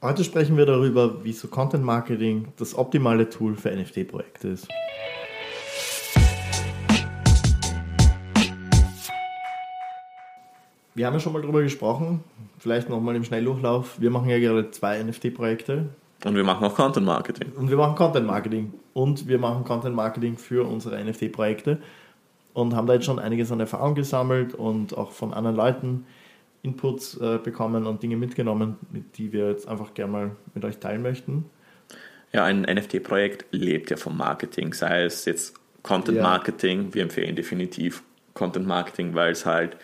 Heute sprechen wir darüber, wieso Content Marketing das optimale Tool für NFT-Projekte ist. Wir haben ja schon mal darüber gesprochen, vielleicht nochmal im Schnelldurchlauf. Wir machen ja gerade zwei NFT-Projekte. Und wir machen auch Content Marketing. Und wir machen Content Marketing. Und wir machen Content Marketing für unsere NFT-Projekte und haben da jetzt schon einiges an Erfahrung gesammelt und auch von anderen Leuten Inputs äh, bekommen und Dinge mitgenommen, die wir jetzt einfach gerne mal mit euch teilen möchten. Ja, ein NFT-Projekt lebt ja vom Marketing, sei es jetzt Content Marketing. Ja. Wir empfehlen definitiv Content Marketing, weil es halt,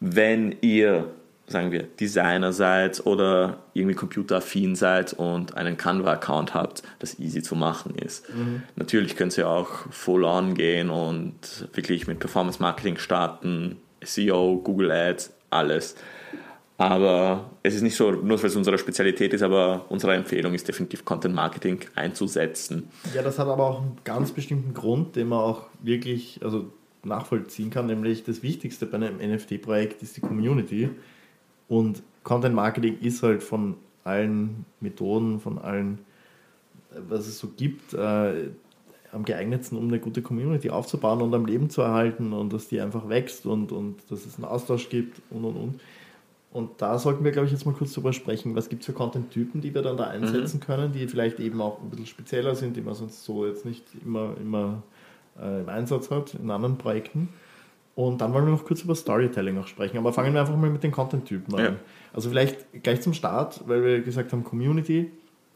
wenn ihr, sagen wir, Designer seid oder irgendwie computeraffin seid und einen Canva-Account habt, das easy zu machen ist. Mhm. Natürlich könnt ihr auch full on gehen und wirklich mit Performance Marketing starten, SEO, Google Ads, alles. Aber es ist nicht so, nur weil es unsere Spezialität ist, aber unsere Empfehlung ist definitiv Content Marketing einzusetzen. Ja, das hat aber auch einen ganz bestimmten Grund, den man auch wirklich also nachvollziehen kann, nämlich das Wichtigste bei einem NFT-Projekt ist die Community. Und Content Marketing ist halt von allen Methoden, von allen, was es so gibt, äh, am geeignetsten, um eine gute Community aufzubauen und am Leben zu erhalten und dass die einfach wächst und, und dass es einen Austausch gibt und und und. Und da sollten wir, glaube ich, jetzt mal kurz drüber sprechen, was gibt es für Content-Typen, die wir dann da einsetzen mhm. können, die vielleicht eben auch ein bisschen spezieller sind, die man sonst so jetzt nicht immer, immer äh, im Einsatz hat in anderen Projekten. Und dann wollen wir noch kurz über Storytelling auch sprechen. Aber fangen wir einfach mal mit den Content-Typen an. Ja. Also vielleicht gleich zum Start, weil wir gesagt haben, Community,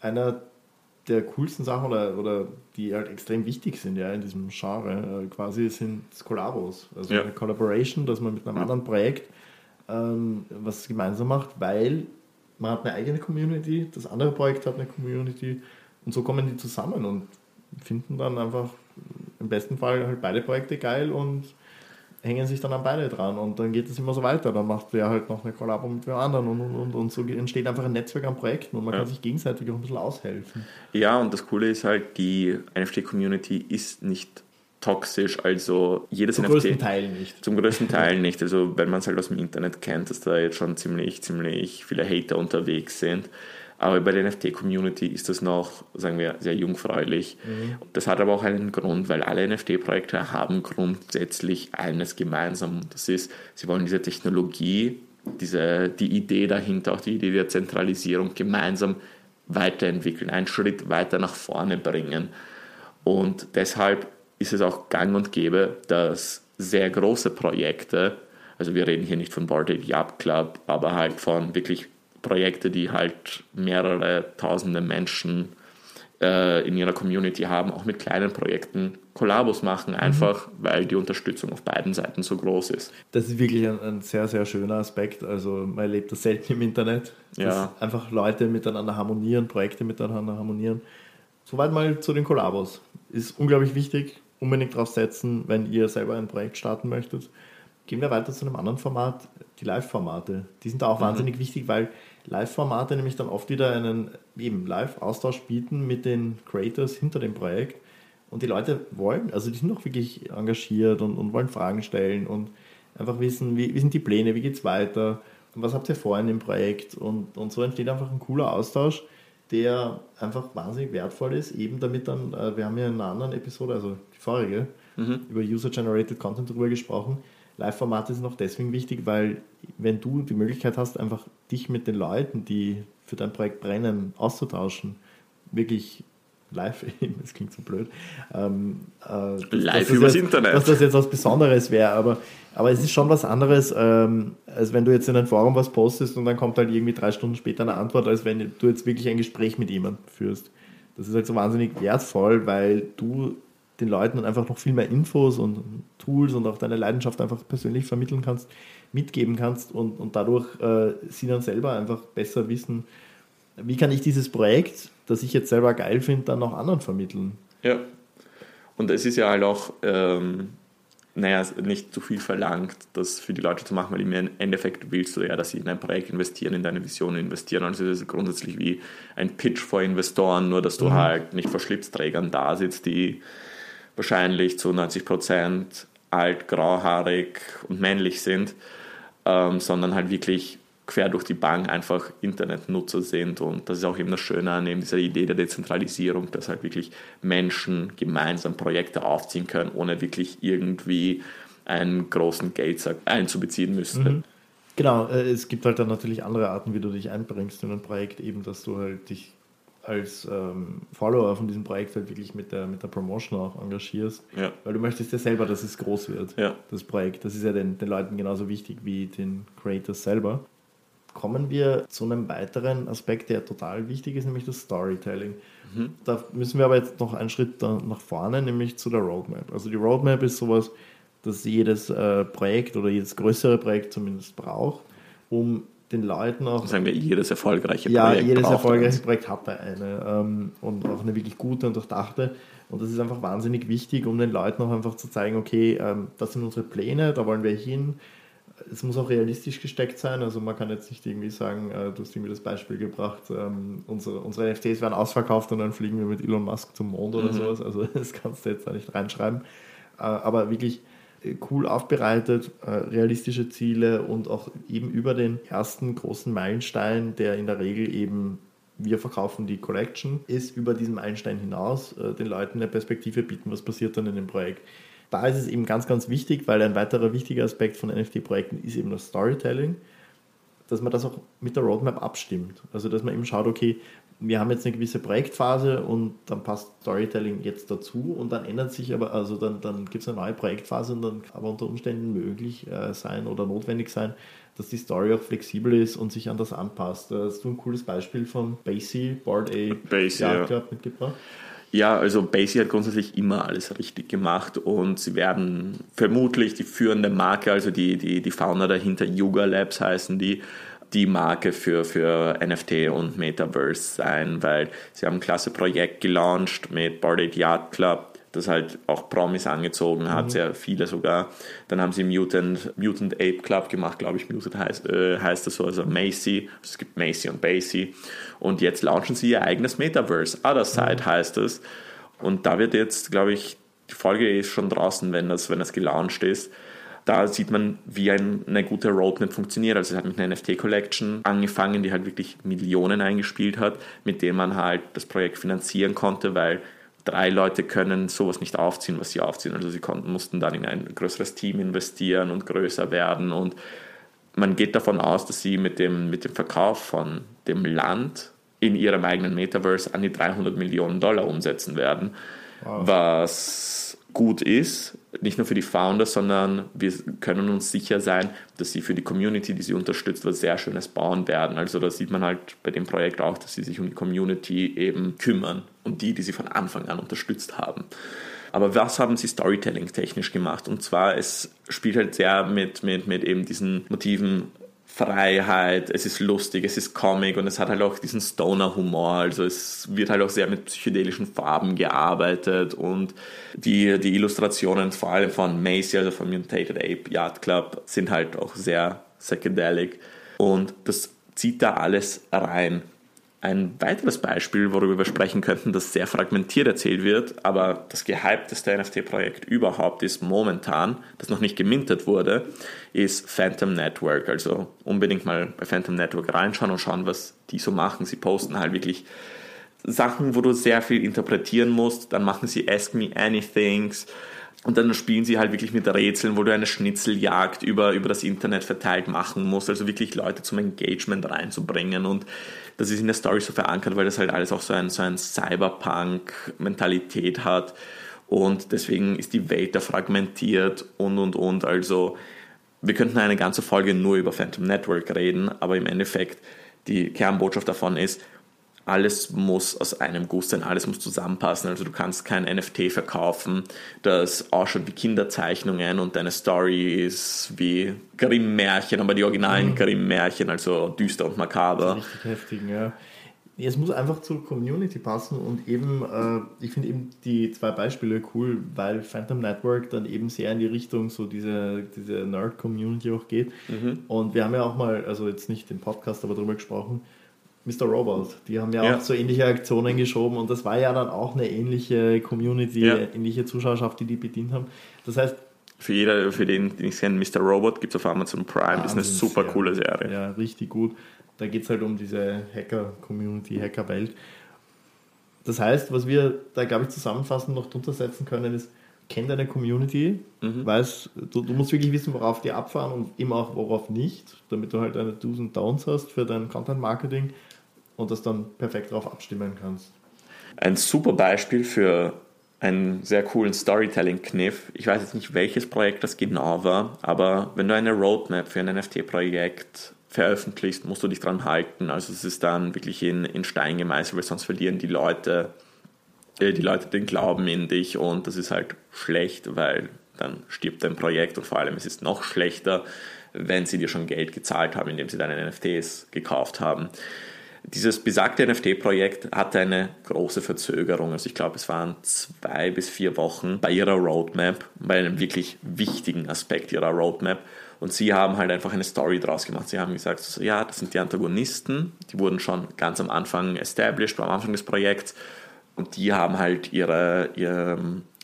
einer der coolsten Sachen oder, oder die halt extrem wichtig sind ja in diesem Genre äh, quasi sind Kollabos. Also ja. eine Collaboration, dass man mit einem anderen Projekt ähm, was gemeinsam macht, weil man hat eine eigene Community, das andere Projekt hat eine Community und so kommen die zusammen und finden dann einfach im besten Fall halt beide Projekte geil und hängen sich dann an beide dran und dann geht es immer so weiter. Dann macht wer halt noch eine Kollabo mit dem anderen und, und, und, und so entsteht einfach ein Netzwerk an Projekten und man ja. kann sich gegenseitig auch ein bisschen aushelfen. Ja, und das Coole ist halt, die NFT-Community ist nicht toxisch, also jedes zum NFT. Zum größten Teil nicht. Zum größten Teil nicht. Also wenn man es halt aus dem Internet kennt, dass da jetzt schon ziemlich, ziemlich viele Hater unterwegs sind. Aber bei der NFT-Community ist das noch, sagen wir, sehr jungfräulich. Mhm. Das hat aber auch einen Grund, weil alle NFT-Projekte haben grundsätzlich eines gemeinsam. Das ist, sie wollen diese Technologie, diese, die Idee dahinter, auch die Idee der Zentralisierung gemeinsam weiterentwickeln, einen Schritt weiter nach vorne bringen. Und deshalb ist es auch gang und gäbe, dass sehr große Projekte, also wir reden hier nicht von Bored Ape Club, aber halt von wirklich Projekte, die halt mehrere tausende Menschen äh, in ihrer Community haben, auch mit kleinen Projekten Kollabos machen, mhm. einfach mhm. weil die Unterstützung auf beiden Seiten so groß ist. Das ist wirklich ein, ein sehr, sehr schöner Aspekt. Also man erlebt das selten im Internet, dass ja. einfach Leute miteinander harmonieren, Projekte miteinander harmonieren. Soweit mal zu den Kollabos. Ist unglaublich wichtig, unbedingt drauf setzen, wenn ihr selber ein Projekt starten möchtet. Gehen wir weiter zu einem anderen Format, die Live-Formate. Die sind da auch mhm. wahnsinnig wichtig, weil Live-Formate nämlich dann oft wieder einen eben Live-Austausch bieten mit den Creators hinter dem Projekt. Und die Leute wollen, also die sind auch wirklich engagiert und, und wollen Fragen stellen und einfach wissen, wie, wie sind die Pläne, wie geht es weiter und was habt ihr vor in dem Projekt. Und, und so entsteht einfach ein cooler Austausch, der einfach wahnsinnig wertvoll ist, eben damit dann, äh, wir haben ja in einer anderen Episode, also die vorige, mhm. über User-Generated Content drüber gesprochen, Live-Formate sind auch deswegen wichtig, weil wenn du die Möglichkeit hast, einfach dich mit den Leuten, die für dein Projekt brennen, auszutauschen, wirklich live, das klingt so blöd. Ähm, äh, live übers jetzt, Internet. Dass das jetzt was Besonderes wäre, aber, aber es ist schon was anderes, ähm, als wenn du jetzt in ein Forum was postest und dann kommt halt irgendwie drei Stunden später eine Antwort, als wenn du jetzt wirklich ein Gespräch mit jemandem führst. Das ist halt so wahnsinnig wertvoll, weil du den Leuten einfach noch viel mehr Infos und Tools und auch deine Leidenschaft einfach persönlich vermitteln kannst, mitgeben kannst und, und dadurch äh, sie dann selber einfach besser wissen, wie kann ich dieses Projekt, das ich jetzt selber geil finde, dann auch anderen vermitteln. Ja. Und es ist ja halt auch, ähm, naja, nicht zu viel verlangt, das für die Leute zu machen, weil im Endeffekt willst du ja, dass sie in ein Projekt investieren, in deine Vision investieren. Also es ist grundsätzlich wie ein Pitch vor Investoren, nur dass du mhm. halt nicht vor Schlipsträgern da sitzt, die wahrscheinlich zu 90 Prozent alt, grauhaarig und männlich sind, ähm, sondern halt wirklich quer durch die Bank einfach Internetnutzer sind. Und das ist auch eben das Schöne an eben dieser Idee der Dezentralisierung, dass halt wirklich Menschen gemeinsam Projekte aufziehen können, ohne wirklich irgendwie einen großen Geldsack einzubeziehen müssen. Mhm. Genau, äh, es gibt halt dann natürlich andere Arten, wie du dich einbringst in ein Projekt, eben, dass du halt dich als ähm, Follower von diesem Projekt halt wirklich mit der, mit der Promotion auch engagierst. Ja. Weil du möchtest ja selber, dass es groß wird, ja. das Projekt. Das ist ja den, den Leuten genauso wichtig wie den Creators selber. Kommen wir zu einem weiteren Aspekt, der total wichtig ist, nämlich das Storytelling. Mhm. Da müssen wir aber jetzt noch einen Schritt nach vorne, nämlich zu der Roadmap. Also die Roadmap ist sowas, das jedes äh, Projekt oder jedes größere Projekt zumindest braucht, um den Leuten auch. Sagen wir, jedes erfolgreiche Projekt. Ja, jedes erfolgreiche eins. Projekt hat da eine ähm, und auch eine wirklich gute und durchdachte. Und das ist einfach wahnsinnig wichtig, um den Leuten auch einfach zu zeigen, okay, ähm, das sind unsere Pläne, da wollen wir hin. Es muss auch realistisch gesteckt sein. Also man kann jetzt nicht irgendwie sagen, äh, du hast irgendwie das Beispiel gebracht, ähm, unsere, unsere NFTs werden ausverkauft und dann fliegen wir mit Elon Musk zum Mond oder mhm. sowas. Also das kannst du jetzt da nicht reinschreiben. Äh, aber wirklich cool aufbereitet, äh, realistische Ziele und auch eben über den ersten großen Meilenstein, der in der Regel eben wir verkaufen die Collection, ist über diesen Meilenstein hinaus äh, den Leuten eine Perspektive bieten, was passiert dann in dem Projekt. Da ist es eben ganz, ganz wichtig, weil ein weiterer wichtiger Aspekt von NFT-Projekten ist eben das Storytelling, dass man das auch mit der Roadmap abstimmt. Also dass man eben schaut, okay, wir haben jetzt eine gewisse Projektphase und dann passt Storytelling jetzt dazu und dann ändert sich aber, also dann, dann gibt es eine neue Projektphase und dann kann aber unter Umständen möglich äh, sein oder notwendig sein, dass die Story auch flexibel ist und sich an das anpasst. Da hast du ein cooles Beispiel von Basie, Board A Basie, ja. Club mitgebracht? Ja, also Basie hat grundsätzlich immer alles richtig gemacht und sie werden vermutlich die führende Marke, also die, die, die Founder dahinter, Yuga Labs heißen die, die Marke für, für NFT und Metaverse sein, weil sie haben ein klasse Projekt gelauncht mit Bored Ape Yacht Club, das halt auch Promis angezogen hat, mhm. sehr viele sogar. Dann haben sie Mutant, Mutant Ape Club gemacht, glaube ich, Mutant heißt, äh, heißt das so, also Macy. Also es gibt Macy und Basie. Und jetzt launchen sie ihr eigenes Metaverse. Other Side mhm. heißt es. Und da wird jetzt, glaube ich, die Folge ist schon draußen, wenn das, wenn das gelauncht ist da sieht man, wie ein, eine gute Roadmap funktioniert. Also es hat mit einer NFT-Collection angefangen, die halt wirklich Millionen eingespielt hat, mit denen man halt das Projekt finanzieren konnte, weil drei Leute können sowas nicht aufziehen, was sie aufziehen. Also sie konnten, mussten dann in ein größeres Team investieren und größer werden. Und man geht davon aus, dass sie mit dem, mit dem Verkauf von dem Land in ihrem eigenen Metaverse an die 300 Millionen Dollar umsetzen werden, wow. was gut ist, nicht nur für die Founder, sondern wir können uns sicher sein, dass sie für die Community, die sie unterstützt, was sehr Schönes bauen werden. Also da sieht man halt bei dem Projekt auch, dass sie sich um die Community eben kümmern und die, die sie von Anfang an unterstützt haben. Aber was haben sie Storytelling technisch gemacht? Und zwar, es spielt halt sehr mit, mit, mit eben diesen Motiven Freiheit, es ist lustig, es ist Comic und es hat halt auch diesen Stoner-Humor. Also es wird halt auch sehr mit psychedelischen Farben gearbeitet und die, die Illustrationen vor allem von Macy, also von Mutated Ape Yacht Club, sind halt auch sehr psychedelic und das zieht da alles rein. Ein weiteres Beispiel, worüber wir sprechen könnten, das sehr fragmentiert erzählt wird, aber das gehypteste NFT-Projekt überhaupt ist momentan, das noch nicht gemintet wurde, ist Phantom Network. Also unbedingt mal bei Phantom Network reinschauen und schauen, was die so machen. Sie posten halt wirklich Sachen, wo du sehr viel interpretieren musst. Dann machen sie Ask Me Anythings und dann spielen sie halt wirklich mit Rätseln, wo du eine Schnitzeljagd über, über das Internet verteilt machen musst. Also wirklich Leute zum Engagement reinzubringen. Und das ist in der Story so verankert, weil das halt alles auch so ein, so ein Cyberpunk-Mentalität hat. Und deswegen ist die Welt da fragmentiert und und und. Also wir könnten eine ganze Folge nur über Phantom Network reden, aber im Endeffekt die Kernbotschaft davon ist, alles muss aus einem Guss sein, alles muss zusammenpassen. Also du kannst kein NFT verkaufen, das ausschaut wie Kinderzeichnungen und deine Story ist wie Grimm-Märchen, aber die originalen mhm. Grimm-Märchen, also düster und makaber. richtig heftig, ja. Es muss einfach zur Community passen und eben, äh, ich finde eben die zwei Beispiele cool, weil Phantom Network dann eben sehr in die Richtung so diese, diese Nerd-Community auch geht. Mhm. Und wir haben ja auch mal, also jetzt nicht den Podcast, aber darüber gesprochen, Mr. Robot. Die haben ja, ja, auch so ähnliche Aktionen geschoben und das war ja dann auch eine ähnliche Community, ja. ähnliche Zuschauerschaft, die die bedient haben. Das heißt, Für, jeder, für den, den ich kenne, Mr. Robot gibt es auf Amazon Prime. Wahnsinn, ist eine super ja. coole Serie. Ja, richtig gut. Da geht es halt um diese Hacker-Community, Hacker-Welt. Das heißt, was wir da, glaube ich, zusammenfassend noch drunter setzen können, ist, kenn deine Community, mhm. weiß, du, du, musst wirklich wissen, worauf die abfahren und immer auch worauf nicht, damit du halt deine Do's und Downs hast für dein Content Marketing und das dann perfekt darauf abstimmen kannst. Ein super Beispiel für einen sehr coolen Storytelling-Kniff. Ich weiß jetzt nicht, welches Projekt das genau war, aber wenn du eine Roadmap für ein NFT-Projekt veröffentlichst, musst du dich dran halten. Also es ist dann wirklich in, in Stein gemeißelt, weil sonst verlieren die Leute äh, die Leute den Glauben in dich und das ist halt schlecht, weil dann stirbt dein Projekt und vor allem es ist noch schlechter, wenn sie dir schon Geld gezahlt haben, indem sie deine NFTs gekauft haben. Dieses besagte NFT-Projekt hatte eine große Verzögerung. Also ich glaube, es waren zwei bis vier Wochen bei ihrer Roadmap, bei einem wirklich wichtigen Aspekt ihrer Roadmap. Und sie haben halt einfach eine Story draus gemacht. Sie haben gesagt, so, ja, das sind die Antagonisten, die wurden schon ganz am Anfang established, am Anfang des Projekts und die haben halt ihre, ihre,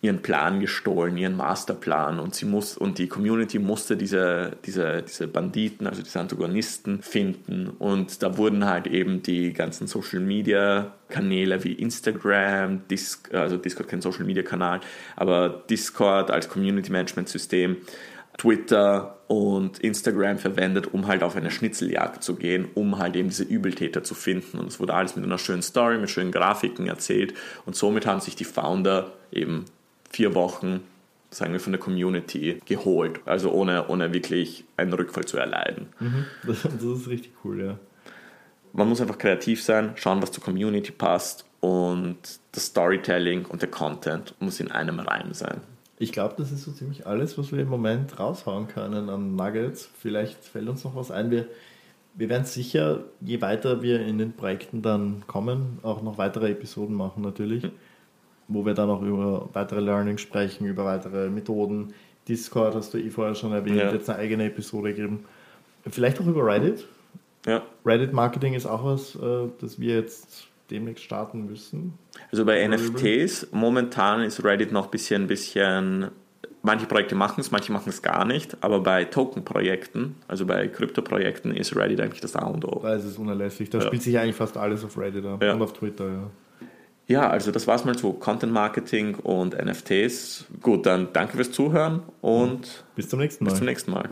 ihren Plan gestohlen, ihren Masterplan und sie muss und die Community musste diese, diese, diese Banditen, also diese Antagonisten finden und da wurden halt eben die ganzen Social Media Kanäle wie Instagram, Disc, also Discord kein Social Media Kanal, aber Discord als Community Management System Twitter und Instagram verwendet, um halt auf eine Schnitzeljagd zu gehen, um halt eben diese Übeltäter zu finden. Und es wurde alles mit einer schönen Story, mit schönen Grafiken erzählt. Und somit haben sich die Founder eben vier Wochen, sagen wir, von der Community geholt. Also ohne, ohne wirklich einen Rückfall zu erleiden. Mhm. Das, das ist richtig cool, ja. Man muss einfach kreativ sein, schauen, was zur Community passt und das Storytelling und der Content muss in einem Reim sein. Ich glaube, das ist so ziemlich alles, was wir im Moment raushauen können an Nuggets. Vielleicht fällt uns noch was ein. Wir, wir werden sicher, je weiter wir in den Projekten dann kommen, auch noch weitere Episoden machen natürlich, mhm. Wo wir dann auch über weitere Learning sprechen, über weitere Methoden. Discord hast du eh vorher schon erwähnt, ja. jetzt eine eigene Episode geben. Vielleicht auch über Reddit. Ja. Reddit Marketing ist auch was, äh, das wir jetzt demnächst starten müssen. Also bei NFTs, momentan ist Reddit noch ein bisschen, bisschen manche Projekte machen es, manche machen es gar nicht, aber bei Token-Projekten, also bei Krypto-Projekten, ist Reddit eigentlich das A und O. Da ist es unerlässlich. Da ja. spielt sich eigentlich fast alles auf Reddit ab ja. und auf Twitter, ja. Ja, also das war's mal zu Content Marketing und NFTs. Gut, dann danke fürs Zuhören und bis zum nächsten Mal. Bis zum nächsten Mal.